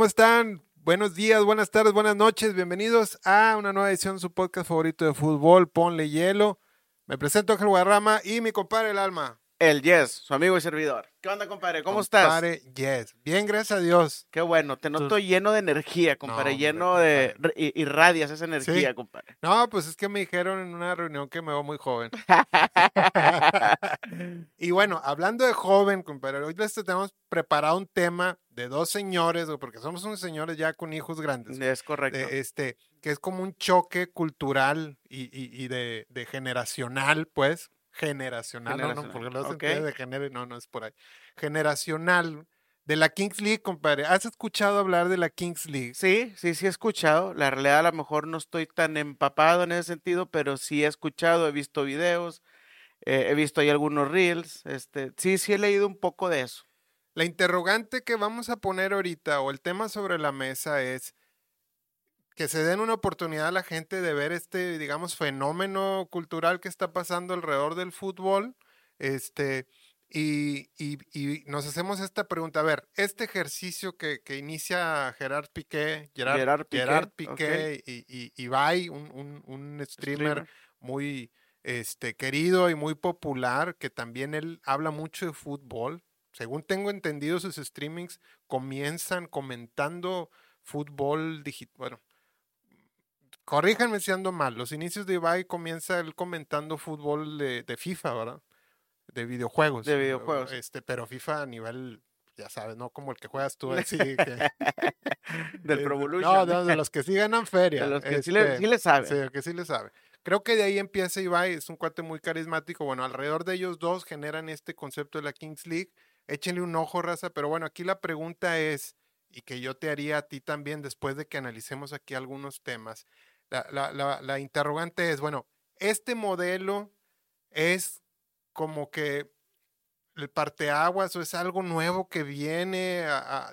¿Cómo están? Buenos días, buenas tardes, buenas noches. Bienvenidos a una nueva edición de su podcast favorito de fútbol, Ponle Hielo. Me presento Ángel Guadarrama y mi compadre El Alma. El Yes, su amigo y servidor. ¿Qué onda, compadre? ¿Cómo estás? Compadre Yes. Bien, gracias a Dios. Qué bueno, te noto lleno de energía, compadre, hombre, lleno de... y- Irradias esa energía, Sí. compadre. No, pues es que me dijeron en una reunión que me veo muy joven. y bueno, hablando de joven, compadre, hoy les tenemos preparado un tema de dos señores, porque somos unos señores ya con hijos grandes. es correcto. de, este, que es como un choque cultural y, y- y de, de generacional, pues. Generacional, no, no, porque ok. entiende de género, no, no es por ahí. Generacional de la Kings League, compadre. ¿Has escuchado hablar de la Kings League? Sí, sí, sí he escuchado. La realidad a lo mejor no estoy tan empapado en ese sentido, pero sí he escuchado, he visto videos, eh, he visto ahí algunos reels. Este, sí, sí he leído un poco de eso. La interrogante que vamos a poner ahorita o el tema sobre la mesa es que se den una oportunidad a la gente de ver este, digamos, fenómeno cultural que está pasando alrededor del fútbol. Este, y, y- y nos hacemos esta pregunta. A ver, este ejercicio que, que inicia Gerard Piqué, Gerard, Gerard Piqué, Gerard. Piqué y, y, Ibai, un, un- un streamer, Streamer. muy este, querido y muy popular, que también él habla mucho de fútbol. Según tengo entendido, sus streamings comienzan comentando fútbol digital. Bueno, corríjanme si ando mal. Los inicios de Ibai comienza él comentando fútbol de, de FIFA, ¿verdad? De videojuegos. De eh, videojuegos. Este, pero FIFA a nivel, ya sabes, ¿no? Como el que juegas tú así. que- Del eh, Pro No, no, de los que sí ganan feria. De los que sí le, este, sí le saben. Sí, que sí le sabe. Creo que de ahí empieza Ibai, es un cuate muy carismático. Bueno, alrededor de ellos dos generan este concepto de la Kings League. Échenle un ojo, raza. Pero bueno, aquí la pregunta es, y que yo te haría a ti también después de que analicemos aquí algunos temas. La, interrogante es, bueno, este modelo es como que el parteaguas o es algo nuevo que viene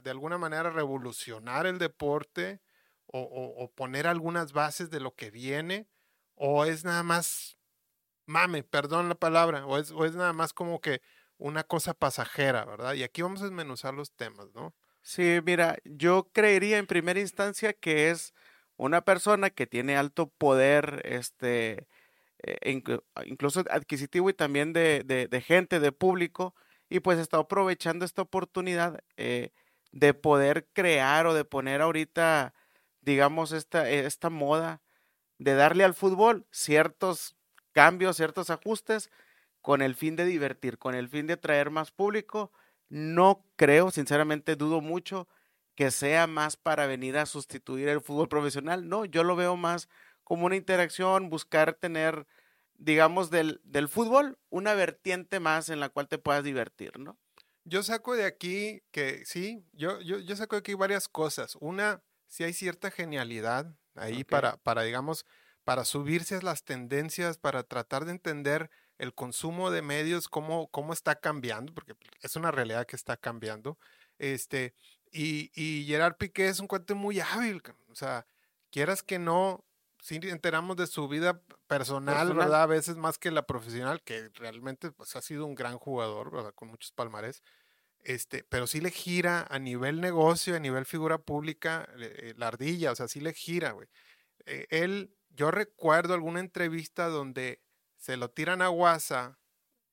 de alguna manera a revolucionar el deporte o, poner algunas bases de lo que viene o es nada más mame, perdón la palabra, o es nada más como que una cosa pasajera, ¿verdad? Y aquí vamos a desmenuzar los temas, ¿no? Sí, mira, yo creería en primera instancia que es una persona que tiene alto poder, este, eh, inclu- incluso adquisitivo y también de, de- gente, de público, y pues está aprovechando esta oportunidad eh, de poder crear o de poner ahorita, digamos, esta, eh, esta moda de darle al fútbol ciertos cambios, ciertos ajustes con el fin de divertir, con el fin de traer más público. No creo, sinceramente dudo mucho que sea más para venir a sustituir el fútbol profesional. No, yo lo veo más como una interacción, buscar tener, digamos, del, del fútbol una vertiente más en la cual te puedas divertir, ¿no? Yo saco de aquí que sí, yo, yo, yo saco de aquí varias cosas. Una, si hay cierta genialidad ahí para, para, digamos, para subirse a las tendencias, para tratar de entender el consumo de medios, cómo, cómo está cambiando, porque es una realidad que está cambiando. Este, y, y Gerard Piqué es un cuate muy hábil, o sea, quieras que no, sí enteramos de su vida personal, Personal. ¿verdad? A veces más que la profesional, que realmente pues, ha sido un gran jugador, ¿verdad? Con muchos palmarés. Este, pero sí le gira a nivel negocio, a nivel figura pública, eh, la ardilla, o sea, sí le gira, güey. Eh, él, yo recuerdo alguna entrevista donde se lo tiran a WhatsApp,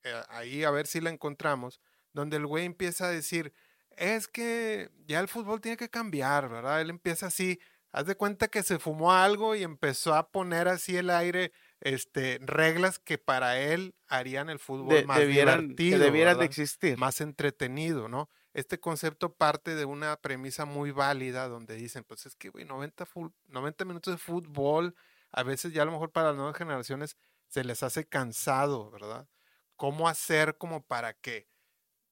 eh, ahí a ver si la encontramos, donde el güey empieza a decir, es que ya el fútbol tiene que cambiar, ¿verdad? Él empieza así, haz de cuenta que se fumó algo y empezó a poner así el aire, este, reglas que para él harían el fútbol De- más debieran, divertido, que debieran de existir. más entretenido, ¿no? Este concepto parte de una premisa muy válida donde dicen, pues es que, güey, 90, ful- 90 minutos de fútbol, a veces ya a lo mejor para las nuevas generaciones se les hace cansado, ¿verdad? ¿Cómo hacer como para que,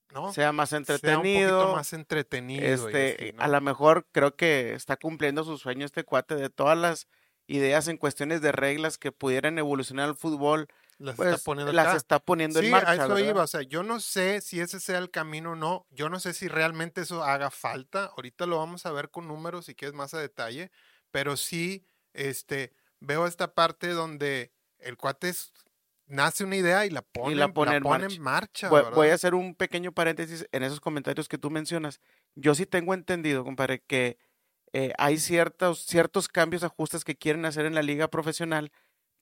¿no? Sea más Sea un entretenido. poquito más entretenido. este, así, ¿no? a lo mejor creo que está cumpliendo su sueño este cuate de todas las ideas en cuestiones de reglas que pudieran evolucionar el fútbol, Las pues está poniendo las está poniendo Sí, en a marcha. eso ¿verdad? iba. O sea, yo no sé si ese sea el camino o no. Yo no sé si realmente eso haga falta. Ahorita lo vamos a ver con números si quieres más a detalle. Pero sí, este, veo esta parte donde el cuate es- nace una idea y la pone, la pone en pone marcha. en marcha. Voy a hacer un pequeño paréntesis en esos comentarios que tú mencionas. Yo sí tengo entendido, compadre, que eh, hay ciertos, ciertos cambios, ajustes que quieren hacer en la liga profesional,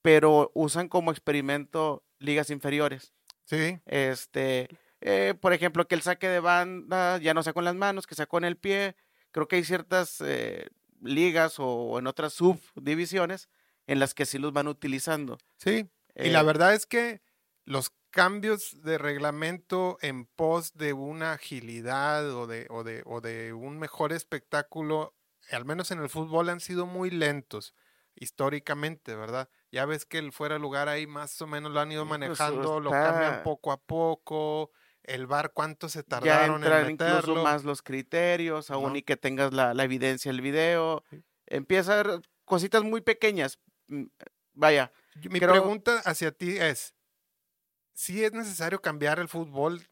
pero usan como experimento ligas inferiores. Sí, Este, eh, por ejemplo, que el saque de banda ya no sea con las manos, que sea con el pie. Creo que hay ciertas eh, ligas o, en otras subdivisiones en las que sí los van utilizando. sí. Y la Eh, verdad es que los cambios de reglamento en pos de una agilidad o de, o de, o de un mejor espectáculo, al menos en el fútbol, han sido muy lentos históricamente, ¿verdad? Ya ves que el fuera lugar ahí más o menos lo han ido pues, manejando, lo cambian poco a poco, el bar cuánto se tardaron en incluso meterlo. más los criterios, aún ¿no? y que tengas la, la evidencia del video. Sí. Empieza a haber cositas muy pequeñas. Mm, Vaya, Mi creo- pregunta hacia ti es, ¿si es necesario cambiar el fútbol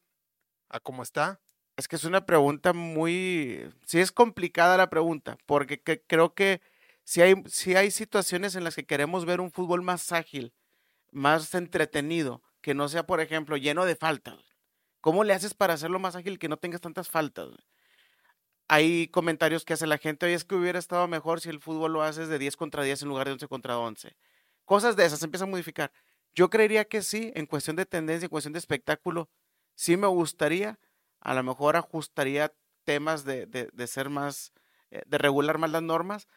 a como está? es que es una pregunta muy... Sí es complicada la pregunta, porque que- creo que si hay, sí hay situaciones en las que queremos ver un fútbol más ágil, más entretenido, que no sea, por ejemplo, lleno de faltas. ¿Cómo le haces para hacerlo más ágil que no tengas tantas faltas? Hay comentarios que hace la gente, oye, es que hubiera estado mejor si el fútbol lo haces de 10 contra 10 en lugar de 11 contra 11. Cosas de esas se empiezan a modificar. Yo creería que sí, en cuestión de tendencia, en cuestión de espectáculo, sí me gustaría, a lo mejor ajustaría temas de, de- de ser más, eh, de regular más las normas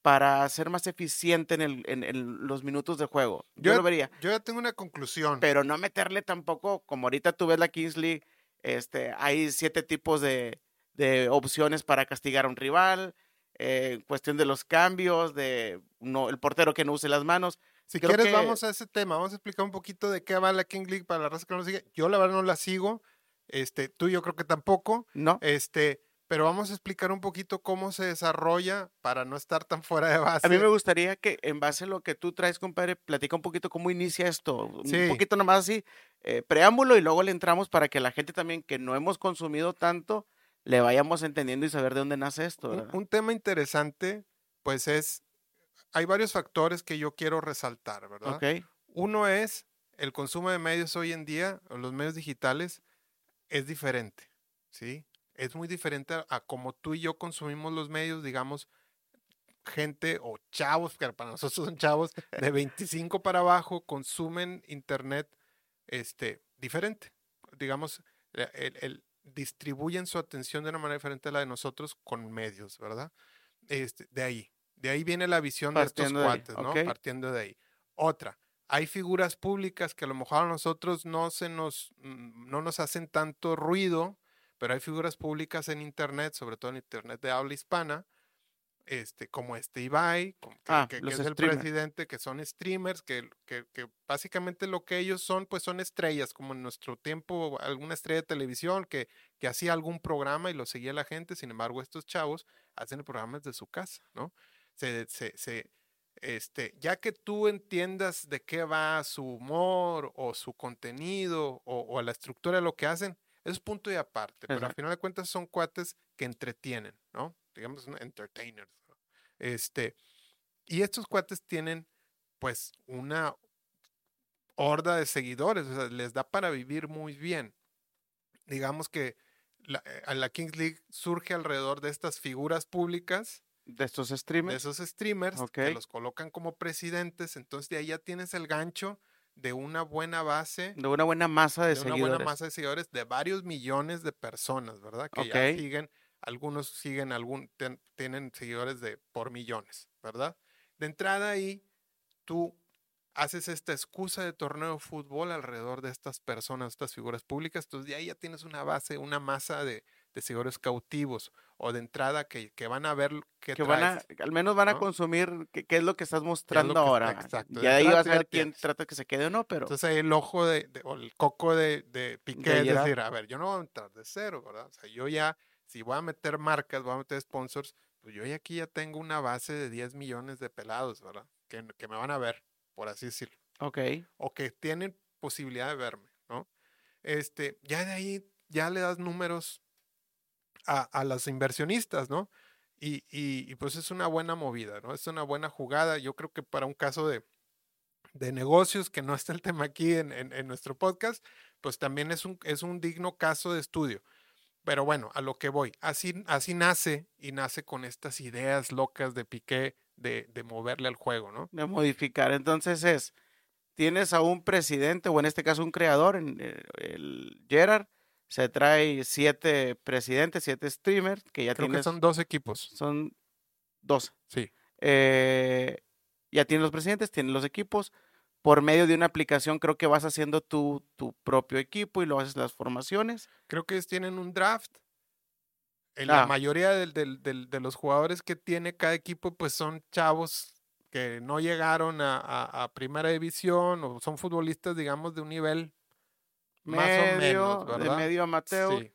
para ser más eficiente en, el, en, en los minutos de juego. Yo, Yo- lo vería, Yo ya tengo una conclusión. pero no meterle tampoco, como ahorita tú ves la Kings League, este, hay siete tipos de, de opciones para castigar a un rival, eh, cuestión de los cambios, de no, el portero que no use las manos. Si creo quieres, que- vamos a ese tema. Vamos a explicar un poquito de qué va la King League para la raza que no lo sigue. Yo, la verdad, no la sigo. Este, tú, yo creo que tampoco. ¿No? Este, pero vamos a explicar un poquito cómo se desarrolla para no estar tan fuera de base. A mí me gustaría que en base a lo que tú traes, compadre, platica un poquito cómo inicia esto. Sí. Un poquito nomás así, eh, preámbulo y luego le entramos para que la gente también que no hemos consumido tanto, le vayamos entendiendo y saber de dónde nace esto. Un, un tema interesante, pues es, hay varios factores que yo quiero resaltar, ¿verdad? Ok. Uno es el consumo de medios hoy en día, los medios digitales, es diferente, ¿sí? Es muy diferente a, a como tú y yo consumimos los medios, digamos, gente o chavos, que para nosotros son chavos, de 25 para abajo, consumen internet este, diferente. Digamos, el- el- distribuyen su atención de una manera diferente a la de nosotros con medios, ¿verdad? Este, de ahí. De ahí viene la visión de estos de cuates, ¿no? Partiendo de ahí. Otra, hay figuras públicas que a lo mejor a nosotros no se nos, mm, no nos hacen tanto ruido, pero hay figuras públicas en internet, sobre todo en internet de habla hispana, este, como este Ibai, que, Ah, que- que los es el presidente, que son streamers, que, que- básicamente lo que ellos son, pues son estrellas, como en nuestro tiempo, alguna estrella de televisión que, que hacía algún programa y lo seguía la gente, sin embargo, estos chavos hacen el programa desde su casa, ¿no? Se, se, se, este, ya que tú entiendas de qué va su humor o su contenido o, o la estructura de lo que hacen, es punto y aparte, pero al final de cuentas son cuates que entretienen, ¿no? Digamos, entertainers. ¿no? Este, y estos cuates tienen, pues, una horda de seguidores, o sea, les da para vivir muy bien. Digamos que la, eh, a la Kings League surge alrededor de estas figuras públicas De estos de streamers. esos streamers que los colocan como presidentes, entonces de ahí ya tienes el gancho de una buena base, De una buena masa de, de una seguidores. buena masa de seguidores de varios millones de personas, ¿verdad? Que ya siguen, algunos siguen algún, ten- tienen seguidores de por millones, ¿verdad? De entrada ahí, tú haces esta excusa de torneo de fútbol alrededor de estas personas, estas figuras públicas, entonces de ahí ya tienes una base, una masa de, de seguidores cautivos o de entrada que, que van a ver que van a, al menos van a consumir qué, es lo que estás mostrando que- ahora. exacto, Y de ahí vas a ver quién trata que se quede o no, pero Entonces ahí el ojo de, de- o el coco de, de Piqué De es decir, a ver, yo no voy a entrar de cero, ¿verdad? O sea, yo ya, si voy a meter marcas, voy a meter sponsors, pues yo aquí ya tengo una base de 10 millones de pelados, ¿verdad? Que, que me van a ver, por así decirlo. ok. O que tienen posibilidad de verme, ¿no? Este, ya de ahí, ya le das números a, a los inversionistas, ¿no? Y, y- y, pues es una buena movida, ¿no? Es una buena jugada. Yo creo que para un caso de, de negocios, que no está el tema aquí en, en- en nuestro podcast, pues también es un, es un digno caso de estudio. Pero bueno, a lo que voy, así, así nace y nace con estas ideas locas de Piqué de, de moverle al juego, ¿no? de modificar. Entonces es, tienes a un presidente, o en este caso un creador, en, eh, el Gerard, se trae siete presidentes, siete streamers, que ya Creo que son dos equipos. son 12. Sí. Eh, ya tienes los presidentes, tienes los equipos. Por medio de una aplicación creo que vas haciendo tu, tu propio equipo y lo haces las formaciones. Creo que ellos tienen un draft. En Ah. La mayoría del- del- de los jugadores que tiene cada equipo, pues son chavos que no llegaron a, a- a primera división o son futbolistas, digamos, de un nivel más o menos, de medio amateur. Sí.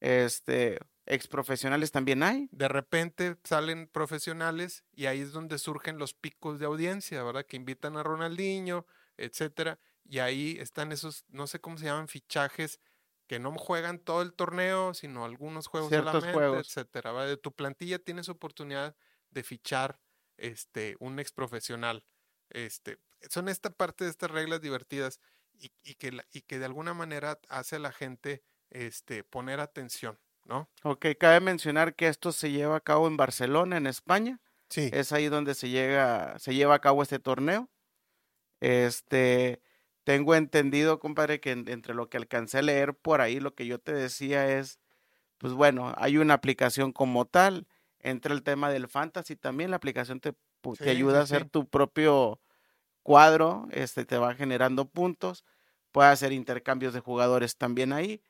Este, ex profesionales también hay. De repente salen profesionales y ahí es donde surgen los picos de audiencia, ¿verdad? Que invitan a Ronaldinho, etcétera. Y ahí están esos, no sé cómo se llaman, fichajes que no juegan todo el torneo, sino algunos juegos Ciertos solamente, juegos. etcétera. ¿verdad? De tu plantilla tienes oportunidad de fichar este, un ex profesional. Este, son esta parte de estas reglas divertidas y, y que, la- y que de alguna manera hace a la gente este, poner atención, ¿no? Ok, cabe mencionar que esto se lleva a cabo en Barcelona, en España. Sí. Es ahí donde se llega, se lleva a cabo este torneo. Este, tengo entendido, compadre, que en- entre lo que alcancé a leer por ahí, lo que yo te decía es, pues bueno, hay una aplicación como tal, entra el tema del fantasy también, la aplicación te, pu- te Sí, ayuda a hacer tu propio cuadro, este, te va generando puntos, puede hacer intercambios de jugadores también ahí.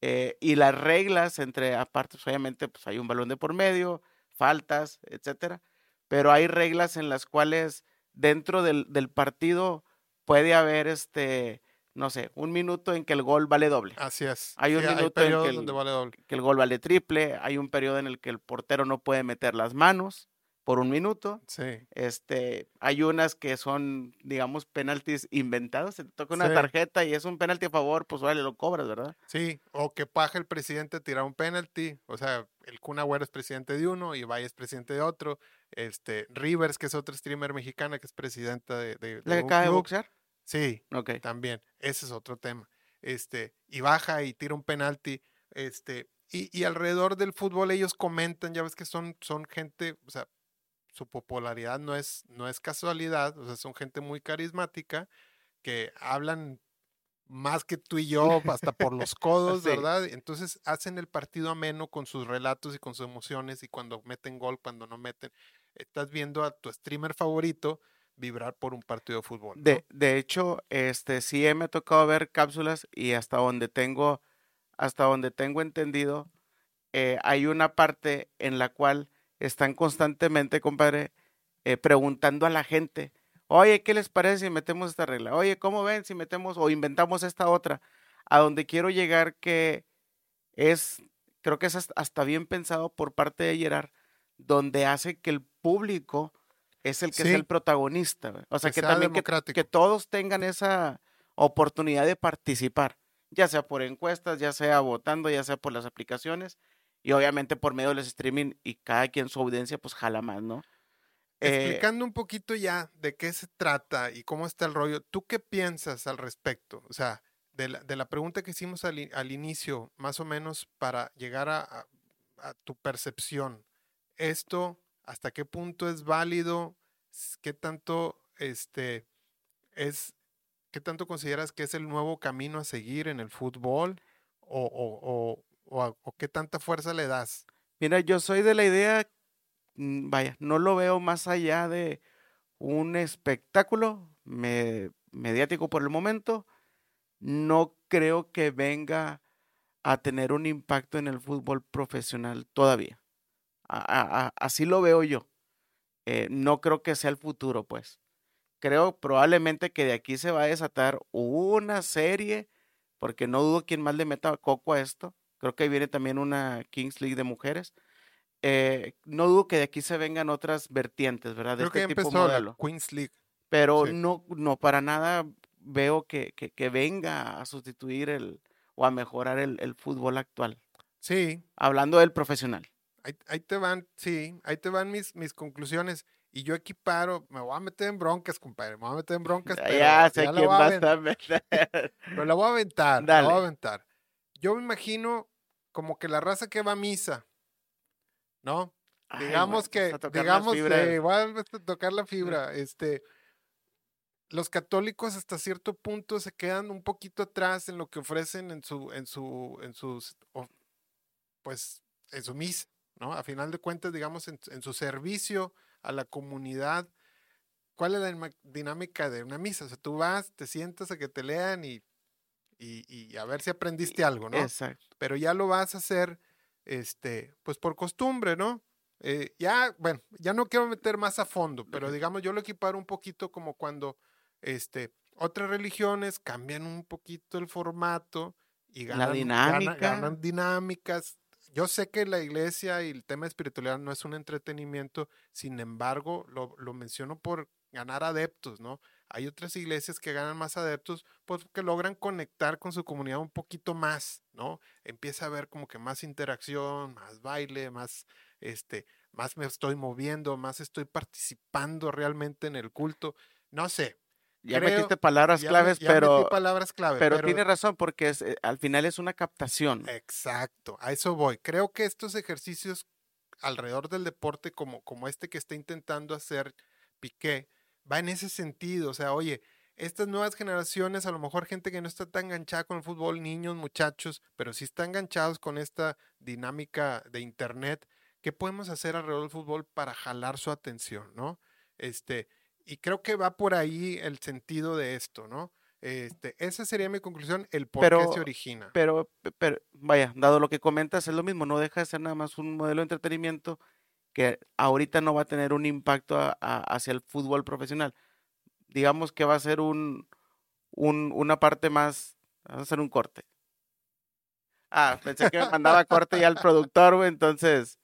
Eh, y las reglas entre, aparte, pues, obviamente, pues hay un balón de por medio, faltas, etcétera, pero hay reglas en las cuales dentro del, del partido puede haber, este, no sé, un minuto en que el gol vale doble, Así es. Hay un Sí, minuto en que el- vale que el gol vale triple, hay un periodo en el que el portero no puede meter las manos por un minuto, Sí. este, hay unas que son, digamos, penaltis inventados, se te toca una Sí. tarjeta y es un penalti a favor, pues vale, lo cobras, ¿verdad? Sí, o que paja el presidente tirar un penalty, o sea, el Kun Agüero es presidente de uno y Valle es presidente de otro, este, Rivers, que es otra streamer mexicana que es presidenta de, de, de ¿Le un acaba de boxear? Sí, Ok. también, ese es otro tema, este, y baja y tira un penalti, este, y, y alrededor del fútbol ellos comentan, ya ves que son, son gente, o sea, su popularidad no es, no es casualidad, o sea, son gente muy carismática que hablan más que tú y yo, hasta por los codos, Sí. ¿verdad? Entonces hacen el partido ameno con sus relatos y con sus emociones y cuando meten gol, cuando no meten, estás viendo a tu streamer favorito vibrar por un partido de fútbol. ¿no? De, de hecho, este sí me ha tocado ver cápsulas y hasta donde tengo, hasta donde tengo entendido, eh, hay una parte en la cual están constantemente, compadre, eh, preguntando a la gente, oye, ¿qué les parece si metemos esta regla? Oye, ¿cómo ven si metemos o inventamos esta otra? A donde quiero llegar que es, creo que es hasta- bien pensado por parte de Gerard, donde hace que el público es el que es el protagonista. O sea, Que también que todos tengan esa oportunidad de participar, ya sea por encuestas, ya sea votando, ya sea por las aplicaciones y obviamente por medio del streaming y cada quien su audiencia pues jala más, ¿no? Eh, Explicando un poquito ya de qué se trata y cómo está el rollo, ¿tú qué piensas al respecto? O sea, de la, de la pregunta que hicimos al, al inicio, más o menos para llegar a, tu percepción, ¿esto hasta qué punto es válido? ¿Qué tanto este, es, qué tanto consideras que es el nuevo camino a seguir en el fútbol? ¿O, o- o- o qué tanta fuerza le das? Mira, yo soy de la idea, mm, vaya, no lo veo más allá de un espectáculo me- mediático por el momento. No creo que venga a tener un impacto en el fútbol profesional todavía. así lo veo yo. Eh, no creo que sea el futuro, pues. Creo probablemente que de aquí se va a desatar una serie, porque no dudo quién más le meta coco a esto. Creo que viene también una Kings League de mujeres. Eh, no dudo que de aquí se vengan otras vertientes, ¿verdad? De Creo este que empezó la Queens League. Pero no, no para nada veo que, que, venga a sustituir el o a mejorar el, fútbol actual. Sí. Hablando del profesional. Ahí, te van, sí, ahí te van mis, mis conclusiones. Y yo aquí paro, me voy a meter en broncas, compadre, me voy a meter en broncas. ya sé quién va a estar. Pero la voy a aventar, la voy a aventar. Yo me imagino como que la raza que va a misa, ¿no? digamos que, digamos, que voy a tocar la fibra, este, los católicos hasta cierto punto se quedan un poquito atrás en lo que ofrecen en su, en su, en sus, pues, en su misa, ¿no? A final de cuentas, digamos, en, su servicio a la comunidad. ¿Cuál es la dinámica de una misa? O sea, tú vas, te sientas a que te lean y, y, y a ver si aprendiste algo, ¿no? Exacto. Pero ya lo vas a hacer, este, pues por costumbre, ¿no? Eh, ya, bueno, ya no quiero meter más a fondo, pero digamos, yo lo equiparo un poquito como cuando este, otras religiones cambian un poquito el formato y ganan, dinámica. dinámicas. Yo sé que la iglesia y el tema espiritual no es un entretenimiento, sin embargo, lo, lo menciono por ganar adeptos, ¿no? Hay otras iglesias que ganan más adeptos, pues que logran conectar con su comunidad un poquito más, ¿no? Empieza a haber como que más interacción, más baile, más, este, más me estoy moviendo, más estoy participando realmente en el culto. No sé, ya metiste palabras claves, pero, palabras clave, pero, tiene razón porque es, eh, al final es una captación. Exacto, a eso voy. Creo que estos ejercicios alrededor del deporte como, como este que está intentando hacer Piqué, va en ese sentido. O sea, oye, estas nuevas generaciones, a lo mejor gente que no está tan enganchada con el fútbol, niños, muchachos, pero sí están enganchados con esta dinámica de internet, ¿qué podemos hacer alrededor del fútbol para jalar su atención, no? Este, y creo que va por ahí el sentido de esto, ¿no? Este, esa sería mi conclusión, el por qué se origina. Pero, pero, vaya, dado lo que comentas, es lo mismo, no deja de ser nada más un modelo de entretenimiento que ahorita no va a tener un impacto hacia el fútbol profesional. Digamos que va a ser un, un, una parte más, va a ser un corte. Ah, pensé que me mandaba corte ya al productor, güey, entonces...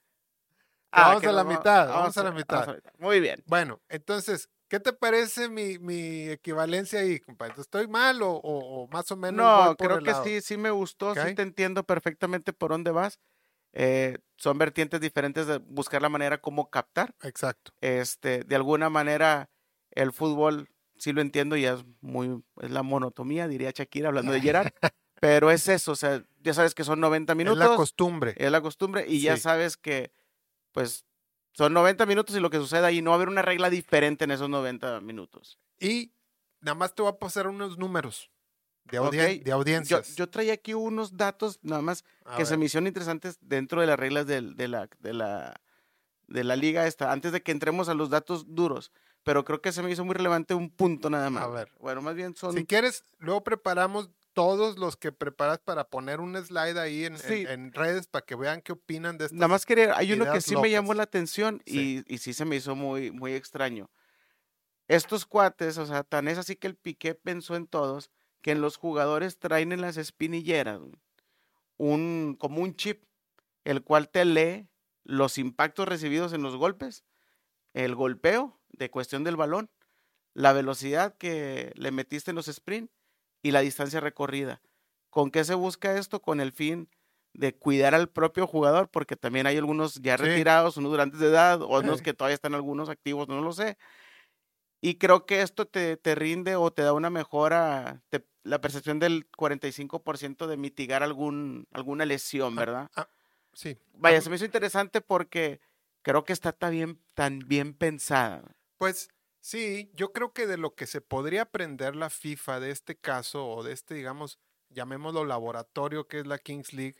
Ah, vamos a la mitad, vamos, a, la mitad. Muy bien. Bueno, entonces, ¿Qué te parece mi, mi equivalencia ahí, compadre? ¿Estoy mal o, o, más o menos? No, creo que sí, sí me gustó, sí te entiendo perfectamente por dónde vas. Eh, son vertientes diferentes de buscar la manera como captar. Exacto. Este, de alguna manera, el fútbol, sí lo entiendo, y es muy, es la monotomía, diría Shakira, hablando de Gerard. pero es eso, o sea, ya sabes que son 90 minutos. Es la costumbre. Es la costumbre, y ya sabes que, pues, son 90 minutos y lo que suceda ahí, no va a haber una regla diferente en esos 90 minutos. Y nada más te voy a pasar unos números de, de audiencias. Yo, traía aquí unos datos nada más que se me hicieron interesantes dentro de las reglas de, la, de, la, de la liga esta, antes de que entremos a los datos duros. Pero creo que se me hizo muy relevante un punto nada más. A ver. Bueno, más bien son... Si quieres, luego preparamos todos los que preparas para poner un slide ahí en, redes para que vean qué opinan de esto. Nada más quería, hay uno que sí me llamó la atención y sí. y sí se me hizo muy, muy extraño. Estos cuates, o sea, tan es así que el Piqué pensó en todos, que en los jugadores traen en las espinilleras un, como un chip, el cual te lee los impactos recibidos en los golpes, el golpeo de cuestión del balón, la velocidad que le metiste en los sprints y la distancia recorrida. ¿Con qué se busca esto? Con el fin de cuidar al propio jugador, porque también hay algunos ya retirados, unos durantes de edad, otros que todavía están algunos activos, no lo sé. Y creo que esto te, te rinde o te da una mejora, la percepción del 45% de mitigar algún, alguna lesión, ah, ¿verdad? Ah, sí. Vaya, se me hizo interesante porque creo que está tan bien, tan bien pensada. Pues Sí, yo creo que de lo que se podría aprender la FIFA de este caso o de este, digamos, llamémoslo laboratorio que es la Kings League,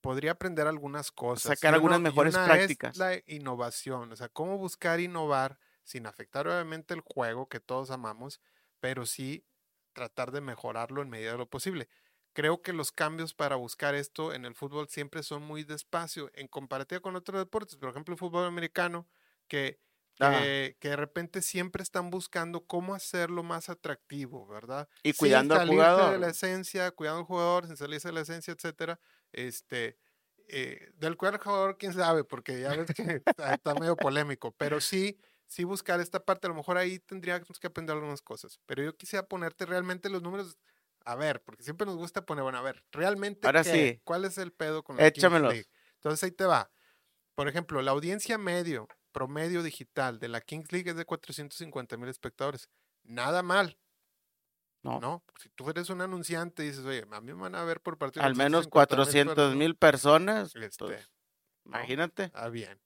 podría aprender algunas cosas. Sacar algunas mejores prácticas. la innovación, o sea, cómo buscar innovar sin afectar obviamente el juego que todos amamos, pero sí tratar de mejorarlo en medida de lo posible. creo que los cambios para buscar esto en el fútbol siempre son muy despacio en comparativa con otros deportes, por ejemplo el fútbol americano, que, que, que de repente siempre están buscando cómo hacerlo más atractivo, ¿verdad? Y Sin cuidando al salirse de jugador. la esencia, cuidando al jugador, sin salirse de la esencia, etcétera. Este, eh, del cual jugador, quién sabe, porque ya ves que está, está medio polémico, pero sí, sí buscar esta parte, a lo mejor ahí tendríamos que aprender algunas cosas, pero yo quisiera ponerte realmente los números, a ver, porque siempre nos gusta poner, bueno, a ver, realmente, Ahora qué? sí. ¿cuál es el pedo con la Kings Échamelos. League? Entonces ahí te va. Por ejemplo, la audiencia medio, promedio digital de la Kings League es de 450 mil espectadores. Nada mal, No. ¿no? Si tú eres un anunciante y dices, oye, a mí me van a ver por partido. Al menos 450,000 400 mil personas. Este, pues, imagínate. Ah, bien.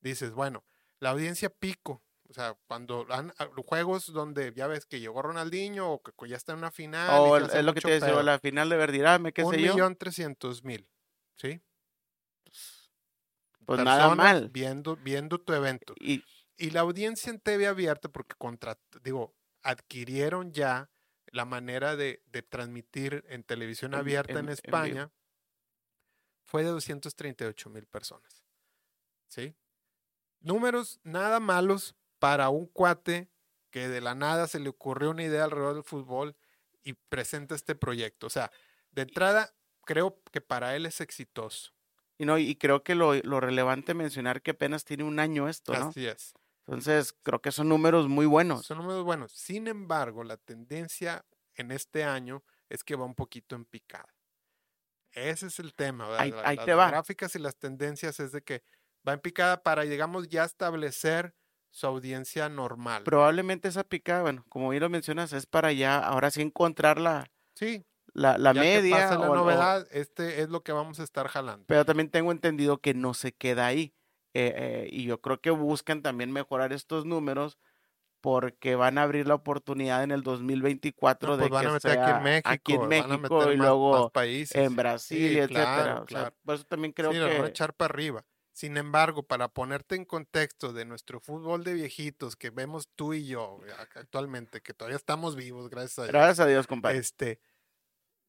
Dices, bueno, la audiencia pico. O sea, cuando han ah, juegos donde ya ves que llegó Ronaldinho o que ya está en una final. O el- es lo que te decía, la final de Verdirame, qué Un sé yo. millón trescientos mil. ¿Sí? Pues nada mal. Viendo, viendo tu evento. Y Y la audiencia en TV abierta, porque contra, digo, adquirieron ya la manera de, de transmitir en televisión En- abierta en- en, en. España, fue de 238 mil personas. ¿Sí? Números nada malos para un cuate que de la nada se le ocurrió una idea alrededor del fútbol y presenta este proyecto. O sea, de entrada, creo que para él es exitoso. Y no, y creo que lo, lo relevante mencionar que apenas tiene un año esto, ¿no? Así es. Entonces, creo que son números muy buenos. Son números buenos. Sin embargo, la tendencia en este año es que va un poquito en picada. Ese es el tema. ¿verdad? Ahí- La- ahí las te va. gráficas y las tendencias es de que va en picada para, digamos, ya establecer su audiencia normal. Probablemente esa picada, bueno, como bien lo mencionas, es para ya ahora sí encontrar la, sí, la, la ya que media. pasa la o- o- novedad, este es lo que vamos a estar jalando. pero también tengo entendido que no se queda ahí. eh, eh, y yo creo que buscan también mejorar estos números porque van a abrir la oportunidad en el 2024 No, de pues van que a meter aquí sea en México, aquí en van a México meter y más- más luego países. en Brasil, Sí, etcétera. claro, O sea, claro. por eso también creo sí, lo van a que echar para arriba. Sin embargo, para ponerte en contexto de nuestro fútbol de viejitos que vemos tú y yo ac- actualmente, que todavía estamos vivos, gracias a Dios. gracias a Dios, compadre. Este,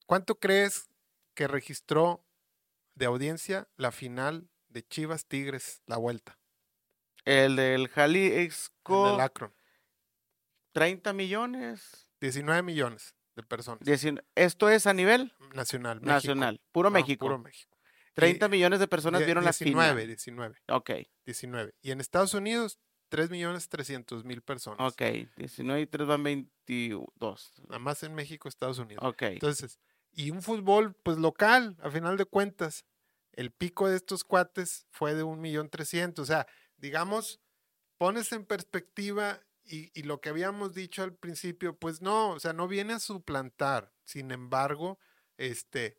¿cuánto crees que registró de audiencia la final de Chivas Tigres, la vuelta? El del Jalisco, el Akron. 30 millones. 19 millones de personas. 19 Esto es a nivel Nacional. México. nacional, puro No, México. Puro México. 30 Y millones de personas die- vieron la 19, final. 19, Ok, 19. Y en Estados Unidos, 3 millones 300 mil personas. ok. 19 y 3 van 22. Nada más en México, Estados Unidos. Ok. Entonces, y un fútbol, pues local, a final de cuentas, el pico de estos cuates fue de un millón trescientos. O sea, digamos, pones en perspectiva y, y lo que habíamos dicho al principio, pues no, o sea, no viene a suplantar. Sin embargo, este,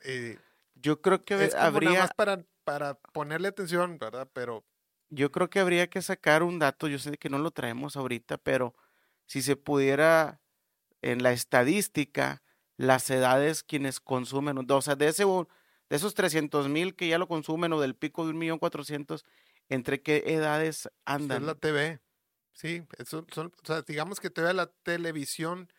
eh, Yo creo que es como nada habría, más para, para ponerle atención, ¿verdad? Pero yo creo que habría que sacar un dato, yo sé que no lo traemos ahorita, pero si se pudiera en la estadística, las edades quienes consumen, o sea, de ese de esos 300 mil que ya lo consumen o del pico de un millón cuatrocientos, ¿entre qué edades pues, andan? es la TV. Sí, eso son, o sea, digamos que todavía la televisión,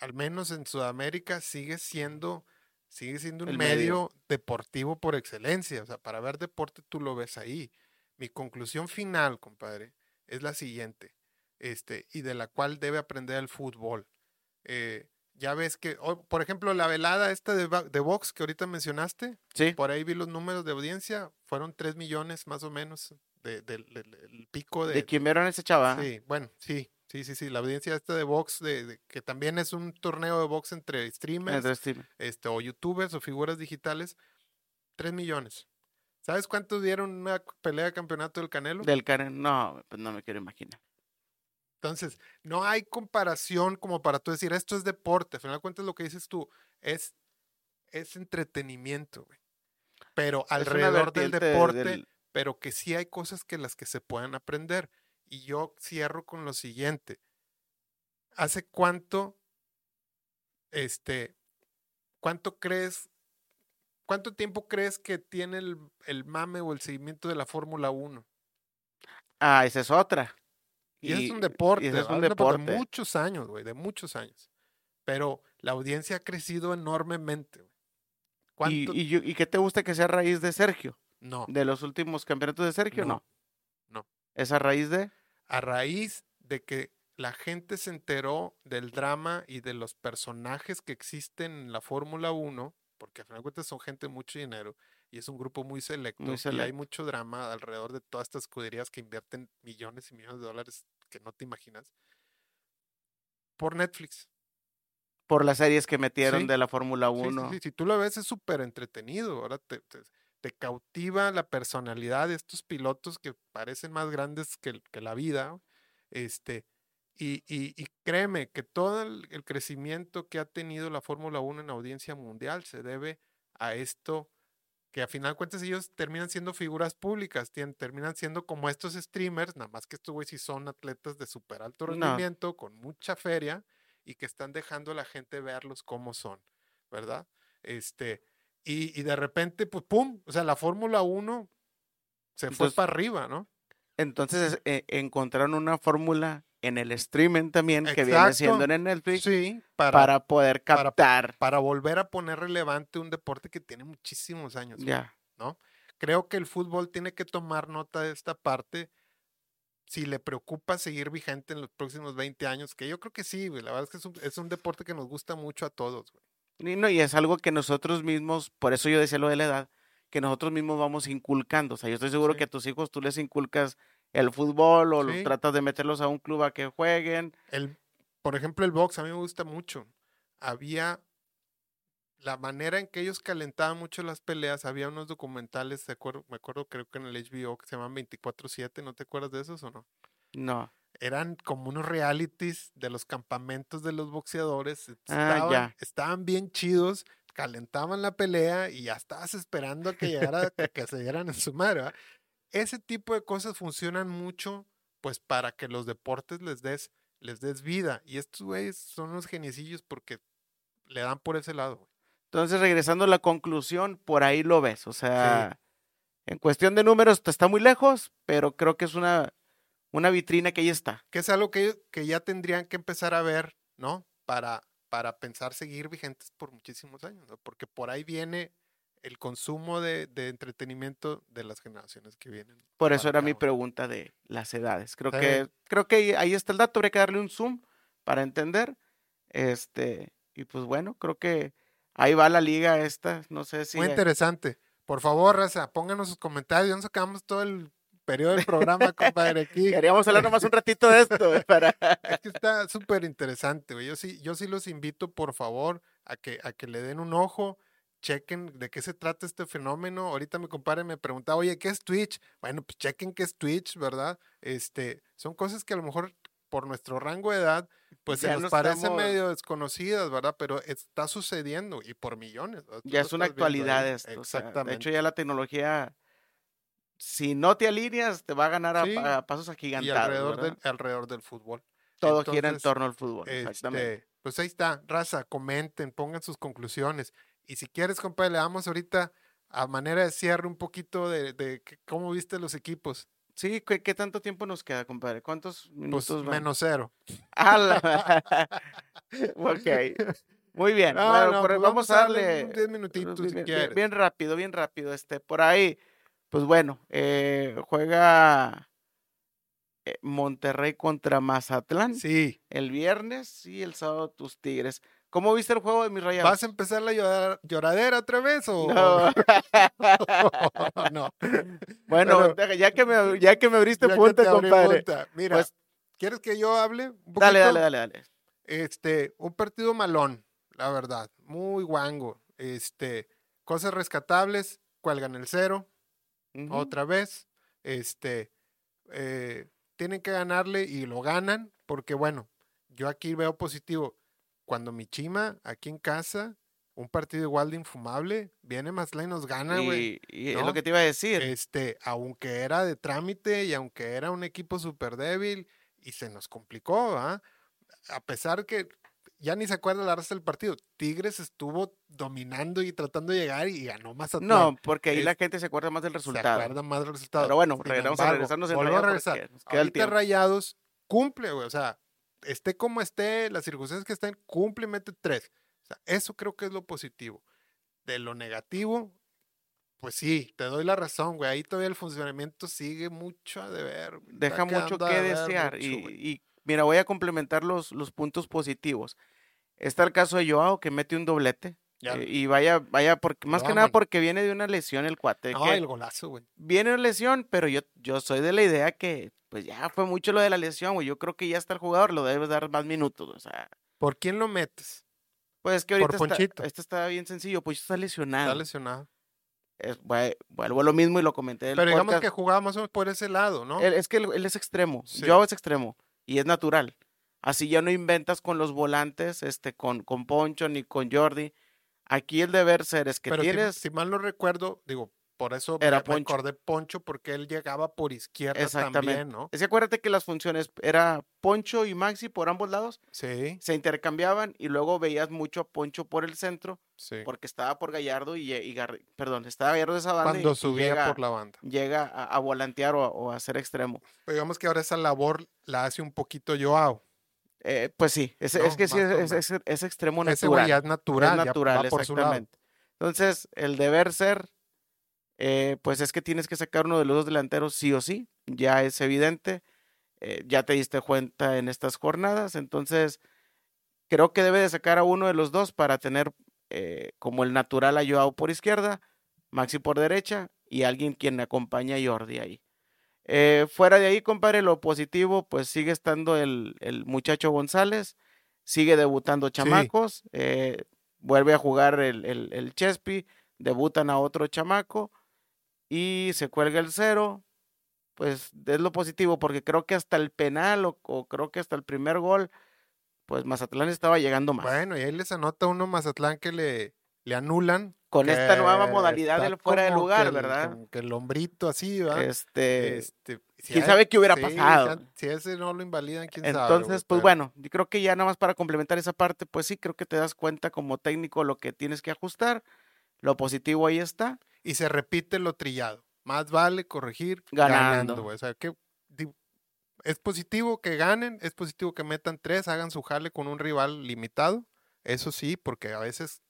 al menos en Sudamérica, sigue siendo, sigue siendo un medio, medio. deportivo por excelencia. O sea, para ver deporte tú lo ves ahí. Mi conclusión final, compadre, es la siguiente, este, y de la cual debe aprender el fútbol. Eh, ya ves que, oh, por ejemplo, la velada esta de, de box que ahorita mencionaste, Sí, por ahí vi los números de audiencia, fueron 3 millones más o menos de- del del pico de, de quién vieron ese chaval. Sí, bueno, sí, sí, sí, sí. La audiencia esta de box, de, de- que también es un torneo de box entre streamers, este, o youtubers o figuras digitales, 3 millones. ¿Sabes cuántos dieron una pelea de campeonato del Canelo? Del Karen, no, pues no me quiero imaginar. Entonces, no hay comparación como para tú decir, esto es deporte. Al final de cuentas, lo que dices tú es, es entretenimiento, güey. Pero Es alrededor del deporte, del- pero que sí hay cosas que las que se pueden aprender. Y yo cierro con lo siguiente. ¿Hace cuánto, este, cuánto crees, cuánto tiempo crees que tiene el, el mame o el seguimiento de la Fórmula 1? Ah, esa es otra. Y, es un deporte, ese es un deporte de muchos años, güey, de muchos años. pero la audiencia ha crecido enormemente. ¿Y, y, y qué te gusta que sea a raíz de Sergio? no, ¿De los últimos campeonatos de Sergio? No, No. no. ¿Es a raíz de? A raíz de que la gente se enteró del drama y de los personajes que existen en la Fórmula 1, porque al final de cuentas son gente de mucho dinero y es un grupo muy selecto, Muy y hay mucho drama alrededor de todas estas escuderías que invierten millones y millones de dólares que no te imaginas, por Netflix. Por las series que metieron Sí. de la Fórmula Sí, sí, 1. sí, Si tú lo ves es súper entretenido, ahora te, te- te cautiva la personalidad de estos pilotos que parecen más grandes que, que la vida, este, y, y- y créeme que todo el, el crecimiento que ha tenido la Fórmula 1 en audiencia mundial se debe a esto que a final de cuentas ellos terminan siendo figuras públicas, tien- terminan siendo como estos streamers, nada más que estos güeyes sí son atletas de súper alto No. rendimiento, con mucha feria, y que están dejando a la gente verlos como son, ¿verdad? Este, y, y de repente, pues, ¡pum! O sea, la Fórmula 1 se fue para arriba, ¿no? Entonces eh, encontraron una fórmula en el streaming también que viene siendo en el Netflix Sí, para, para, poder captar. para volver a poner relevante un deporte que tiene muchísimos años. ya. Creo que el fútbol tiene que tomar nota de esta parte si le preocupa seguir vigente en los próximos 20 años, que yo creo que sí, güey. La verdad es que es un, es un deporte que nos gusta mucho a todos, güey. Y, no, y es algo que nosotros mismos, por eso yo decía lo de la edad, que nosotros mismos vamos inculcando. O sea, yo estoy seguro Sí. que a tus hijos tú les inculcas el fútbol o los tratas de meterlos a un club a que jueguen. El, por ejemplo, el box a mí me gusta mucho. Había la manera en que ellos calentaban mucho las peleas. Había unos documentales, ¿te acuerdo? me acuerdo, creo que en el HBO que se llaman 24-7. ¿No te acuerdas de esos o no? No. Eran como unos realities de los campamentos de los boxeadores. Ah, Estaban, estaban bien chidos, calentaban la pelea y ya estabas esperando a que llegara, a que se dieran en su madre. Ese tipo de cosas funcionan mucho, pues para que los deportes les des, les des vida. Y estos güeyes son unos geniecillos porque le dan por ese lado. Entonces, regresando a la conclusión, por ahí lo ves. O sea, en cuestión de números te está muy lejos, pero creo que es una, una vitrina que ahí está. Que es algo que, que ya tendrían que empezar a ver, ¿no? Para, para pensar seguir vigentes por muchísimos años, ¿no? Porque por ahí viene el consumo de, de entretenimiento de las generaciones que vienen. Por eso era mi pregunta de las edades. Creo Sí. que creo que ahí está el dato, habría que darle un zoom para entender. Este, y pues bueno, creo que ahí va la liga esta, no sé si Muy interesante. Por favor, Raza, pónganos sus comentarios. Ya nos acabamos todo el periodo del programa, compadre, aquí. queríamos hablar nomás un ratito de esto güey, para Es que está súper interesante, güey. Yo sí, yo sí los invito, por favor, a que, a que le den un ojo, chequen de qué se trata este fenómeno. Ahorita mi compadre me preguntaba, oye, ¿qué es Twitch? Bueno, pues chequen qué es Twitch, ¿verdad? Este, son cosas que a lo mejor por nuestro rango de edad, pues Ya se no nos parecen estamos- medio desconocidas, ¿verdad? Pero está sucediendo y por millones. ya es una actualidad esto. o sea, Exactamente. de hecho, ya la tecnología, si no te alineas, te va a ganar a, Sí, a pasos y agigantados. alrededor ¿verdad? del, alrededor del fútbol. Todo gira en Entonces, torno al fútbol. exactamente. Este, pues ahí está, raza, comenten, pongan sus conclusiones. Y si quieres, compadre, le damos ahorita a manera de cierre un poquito de, de cómo viste los equipos. Sí, ¿qué, qué tanto tiempo nos queda, compadre? ¿Cuántos Pues minutos van? menos cero. ¡Hala! ok. Muy bien. No, bueno, no, pues vamos, a darle unos 10 minutitos bien, si bien- bien rápido, bien rápido. Este, por ahí, pues bueno, eh, juega eh, Monterrey contra Mazatlán Sí, el viernes y el sábado tus Tigres. ¿Cómo viste el juego de mis rayados? ¿vas a empezar la llora- lloradera otra vez o No. no? bueno, Pero- ya que me, ya que me abriste punta, compadre. punta. Mira, Pues- ¿quieres que yo hable? un Dale, dale, dale, dale. Este, un partido malón, la verdad, muy guango. Este, cosas rescatables, cuelgan el cero, Otra vez. Este, eh, tienen que ganarle y lo ganan, porque bueno, yo aquí veo positivo. Cuando mi chima, aquí en casa, un partido igual de infumable, viene Mazatlán y nos gana, güey. Y, y es ¿no? lo que te iba a decir. Este, aunque era de trámite y aunque era un equipo súper débil y se nos complicó, ¿ah? A pesar que ya ni se acuerda la raza del partido, Tigres estuvo dominando y tratando de llegar y ganó Mazatlán. no, porque ahí es- la gente se acuerda más del se resultado. acuerda más del resultado. Pero bueno, regresamos a embargo, regresarnos en a regresar. nos queda el Ahorita tiempo. Rayados cumple, güey, o sea, esté como esté, las circunstancias que estén, cumple y mete tres. O sea, eso creo que es lo positivo. De lo negativo, pues sí, te doy la razón, güey. Ahí todavía el funcionamiento sigue mucho a deber. güey. Deja mucho a que desear. mucho, y, y, mira, voy a complementar los, los puntos positivos. Está el caso de Joao, que mete un doblete. Ya. eh, y vaya, vaya, porque, más que nada porque viene de una lesión el cuate. No, que el golazo, güey. Viene una lesión, pero yo, yo soy de la idea que, pues ya fue mucho lo de la lesión, güey. Yo creo que ya está el jugador, lo debes dar más minutos. O sea, ¿Por quién lo metes? pues es que Por ahorita está, Ponchito. este está bien sencillo, pues está lesionado. Está lesionado. Es- vue- vuelvo a lo mismo y lo comenté. Pero digamos que jugaba más o menos por ese lado, ¿no? Él- es que él, él es extremo. Sí. Joao es extremo. Y es natural. Así ya no inventas con los volantes, este, con, con Poncho ni con Jordi. Aquí el deber ser es que Pero si- tienes. si, mal no recuerdo, digo, por eso Era me, me Poncho. acordé Poncho, porque él llegaba por izquierda Exactamente. también, ¿no? Es que acuérdate que las funciones era Poncho y Maxi por ambos lados, Sí, se intercambiaban y luego veías mucho a Poncho por el centro, sí. porque estaba por Gallardo y, y Gar- perdón, estaba Gallardo de esa banda Cuando y subía llega, por la banda. llega a, a volantear o a, o a ser extremo. Pero digamos que ahora esa labor la hace un poquito Joao. Eh, pues sí, es, No, es que sí es, extremo Ese natural. güey ya es natural, es ya natural, va por su lado. exactamente. Entonces, el deber ser, eh, pues es que tienes que sacar uno de los dos delanteros sí o sí, ya es evidente, eh, ya te diste cuenta en estas jornadas, entonces creo que debe de sacar a uno de los dos para tener eh, como el natural a Joao por izquierda, Maxi por derecha y alguien quien acompaña a Jordi ahí. Eh, fuera de ahí, compadre, lo positivo, pues sigue estando el, el muchacho González, sigue debutando chamacos, eh, vuelve a jugar el, el, el Chespi, debutan a otro chamaco y se cuelga el cero. Pues es lo positivo, porque creo que hasta el penal o, o creo que hasta el primer gol, pues Mazatlán estaba llegando más. Bueno, y ahí les anota uno Mazatlán que le, le anulan. Con esta nueva modalidad del fuera de lugar, que el- ¿verdad? como que el hombrito así, ¿verdad? Este, Este, si quién sabe qué hubiera sí, pasado. Si, ese no lo invalidan, quién sabe. Entonces, pues bueno, yo creo que ya nada más para complementar esa parte, pues sí, creo que te das cuenta como técnico lo que tienes que ajustar. Lo positivo ahí está. Y se repite lo trillado. Más vale corregir Ganando. O sea, que es positivo que ganen, es positivo que metan tres, hagan su jale con un rival limitado. Eso sí, porque a veces,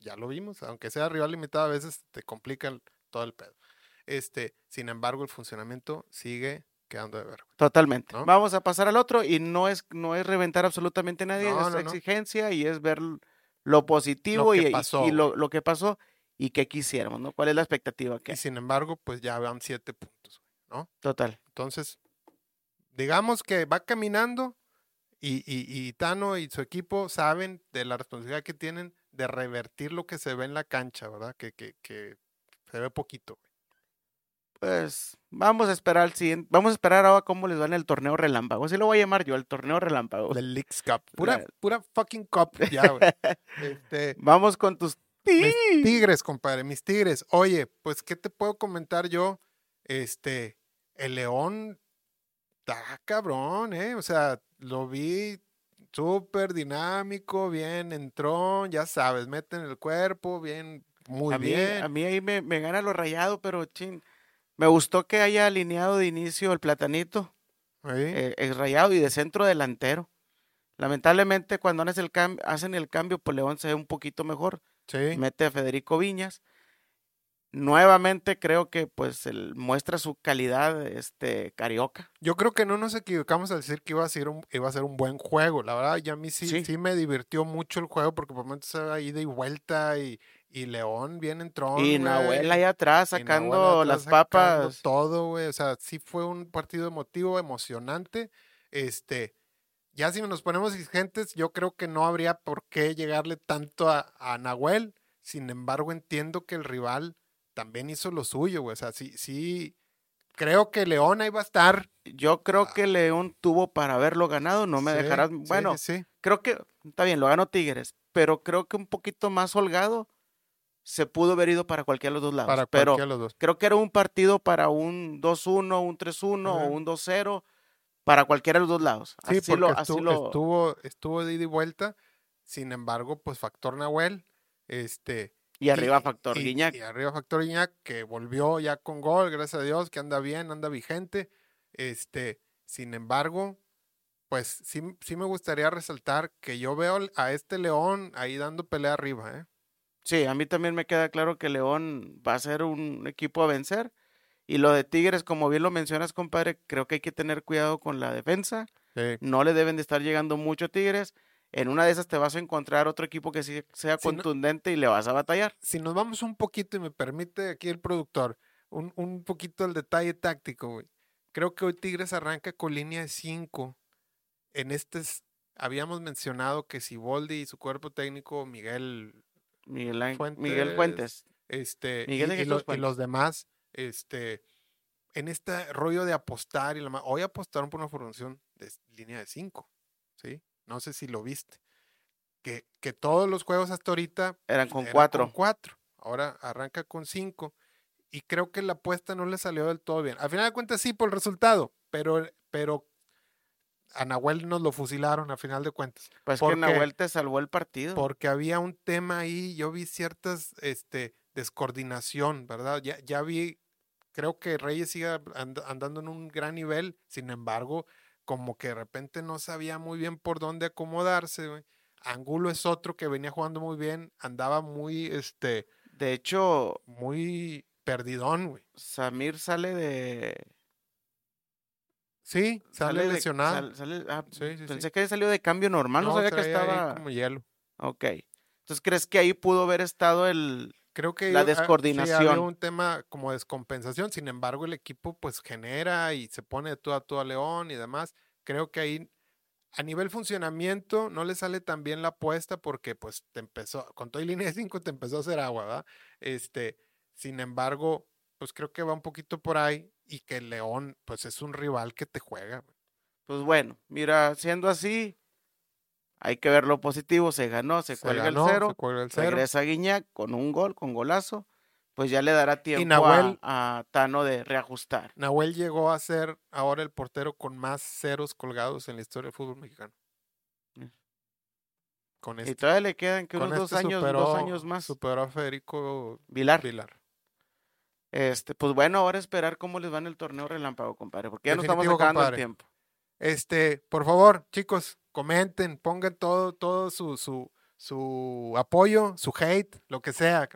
ya lo vimos, aunque sea rival limitado, a veces te complica el- todo el pedo. Este, sin embargo, el funcionamiento sigue quedando de ver. Totalmente. ¿No? Vamos a pasar al otro y no es, no es reventar absolutamente a nadie, No, es no, exigencia y es ver lo positivo y, y- pasó, y lo, güey. lo que pasó y qué quisiéramos, ¿no? ¿Cuál es la expectativa que Y sin embargo, pues ya van siete puntos, ¿no? Total. Entonces, digamos que va caminando y, y, y Tano y su equipo saben de la responsabilidad que tienen de revertir lo que se ve en la cancha, ¿verdad? Que, que, que se ve poquito. Pues vamos a esperar al siguiente, vamos a esperar ahora cómo les va en el torneo relámpago. Así lo voy a llamar yo, el torneo relámpago. Del Leagues Cup. Pura, pura fucking cup ya, güey. Este, Vamos con tus mis tigres, compadre, mis tigres. Oye, pues, ¿qué te puedo comentar yo? Este, el León está cabrón, ¿eh? O sea, lo vi súper dinámico, bien entró, ya sabes, meten el cuerpo, bien, muy a mí, bien. a mí ahí me, me gana lo rayado, pero chin. Me gustó que haya alineado de inicio el platanito, ¿sí? eh, el rayado y de centro delantero. Lamentablemente, cuando hacen el, hacen el cambio, pues León se ve un poquito mejor. Sí. Mete a Federico Viñas. Nuevamente creo que pues él muestra su calidad este carioca. Yo creo que no nos equivocamos al decir que iba a ser un, iba a ser un buen juego. La verdad, ya a mí sí, Sí. sí. me divirtió mucho el juego porque por momentos era ida y vuelta y, y León bien entró. y Nahuel ahí atrás sacando atrás las sacando papas. Todo, güey. O sea, sí fue un partido emotivo, emocionante. Este, ya si nos ponemos exigentes, yo creo que no habría por qué llegarle tanto a, a Nahuel. Sin embargo, entiendo que el rival también hizo lo suyo, güey. O sea, sí, sí. Creo que León ahí va a estar. Yo creo que León tuvo para haberlo ganado, no me Ah. Sí, dejarás. Bueno, sí, sí. creo que está bien, lo ganó Tigres, pero creo que un poquito más holgado se pudo haber ido para cualquiera de los dos lados. para pero cualquiera de los dos. creo que era un partido para un 2-1, un 3-1 o un 2-0 para cualquiera de los dos lados. Sí, así porque lo, así estuvo, lo- estuvo, estuvo de ida y vuelta. Sin embargo, pues factor Nahuel, este, y arriba y- Factor y- Guiñac. Y arriba Factor Guiñac, que volvió ya con gol, gracias a Dios, que anda bien, anda vigente. Este, sin embargo, pues sí, sí me gustaría resaltar que yo veo a este León ahí dando pelea arriba, ¿eh? Sí, a mí también me queda claro que León va a ser un equipo a vencer. Y lo de Tigres, como bien lo mencionas, compadre, creo que hay que tener cuidado con la defensa. Sí. No le deben de estar llegando mucho Tigres. En una de esas te vas a encontrar otro equipo que sí sea Si no- contundente y le vas a batallar. Si nos vamos un poquito, y me permite aquí el productor, un, un poquito el detalle táctico, güey. Creo que hoy Tigres arranca con línea de 5. En este habíamos mencionado que Siboldi y su cuerpo técnico, Miguel Miguel, Ángel- Miguel Fuentes, Fuentes. este, Miguel y, y lo- Jesús y los Fuentes. demás, este, en este rollo de apostar y la hoy apostaron por una formación de línea de 5, ¿sí? No sé si lo viste. Que, que todos los juegos hasta ahorita Eran con era cuatro. Con cuatro. Ahora arranca con cinco. Y creo que la apuesta no le salió del todo bien. Al final de cuentas sí por el resultado, pero, pero a Nahuel nos lo fusilaron a final de cuentas. Pues que porque- Nahuel te salvó el partido. Porque había un tema ahí, yo vi ciertas este, descoordinación, ¿verdad? Ya, ya vi, creo que Reyes sigue and- andando en un gran nivel, sin embargo, como que de repente no sabía muy bien por dónde acomodarse, güey. Angulo es otro que venía jugando muy bien, andaba muy, este, De hecho, muy perdidón, güey. Samir sale de. Sí, sale, de- lesionado. sal- sale- ah, Sí, sí, pensé sí. que salió de cambio normal, no, sabía que estaba. como hielo. Ok. Entonces, ¿crees que ahí pudo haber estado el. Creo que La sí, descoordinación. había un tema como descompensación, sin embargo el equipo pues genera y se pone de todo a todo a León y demás. Creo que ahí a nivel funcionamiento no le sale tan bien la apuesta porque pues te empezó, con toda línea de 5 te empezó a hacer agua, ¿verdad? Este, sin embargo, pues creo que va un poquito por ahí y que el León pues es un rival que te juega. Pues bueno, mira, siendo así, hay que ver lo positivo. Se ganó, se, Se cuelga ganó, el se cero. cuelga el cero. Regresa Guiñac con un gol, con golazo. Pues ya le dará tiempo a- Nahuel- a, Tano de reajustar. Nahuel llegó a ser ahora el portero con más ceros colgados en la historia del fútbol mexicano. Mm. Con Y este, todavía le quedan que unos dos este años, superó- dos años más. Superó a Federico Vilar. Vilar. Este, pues bueno, ahora esperar cómo les va en el torneo relámpago, compadre, porque ya nos estamos acabando compadre. el tiempo. Este, por favor, chicos, comenten, pongan todo, todo su, su, su apoyo, su hate, lo que sea.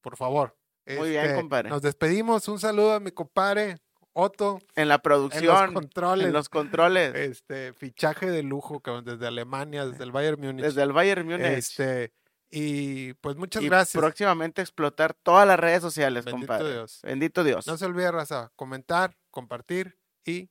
Por favor. Muy bien, Este, compadre. Nos despedimos. Un saludo a mi compadre Otto En la en los producción, controles. en los controles, Este, fichaje de lujo, cabrón, desde Alemania, desde el Bayern Múnich. desde el Bayern Múnich. Este, y pues muchas y gracias. próximamente explotar todas las redes sociales, Bendito compadre. Dios. Bendito Dios. No se olvide, raza, comentar, compartir y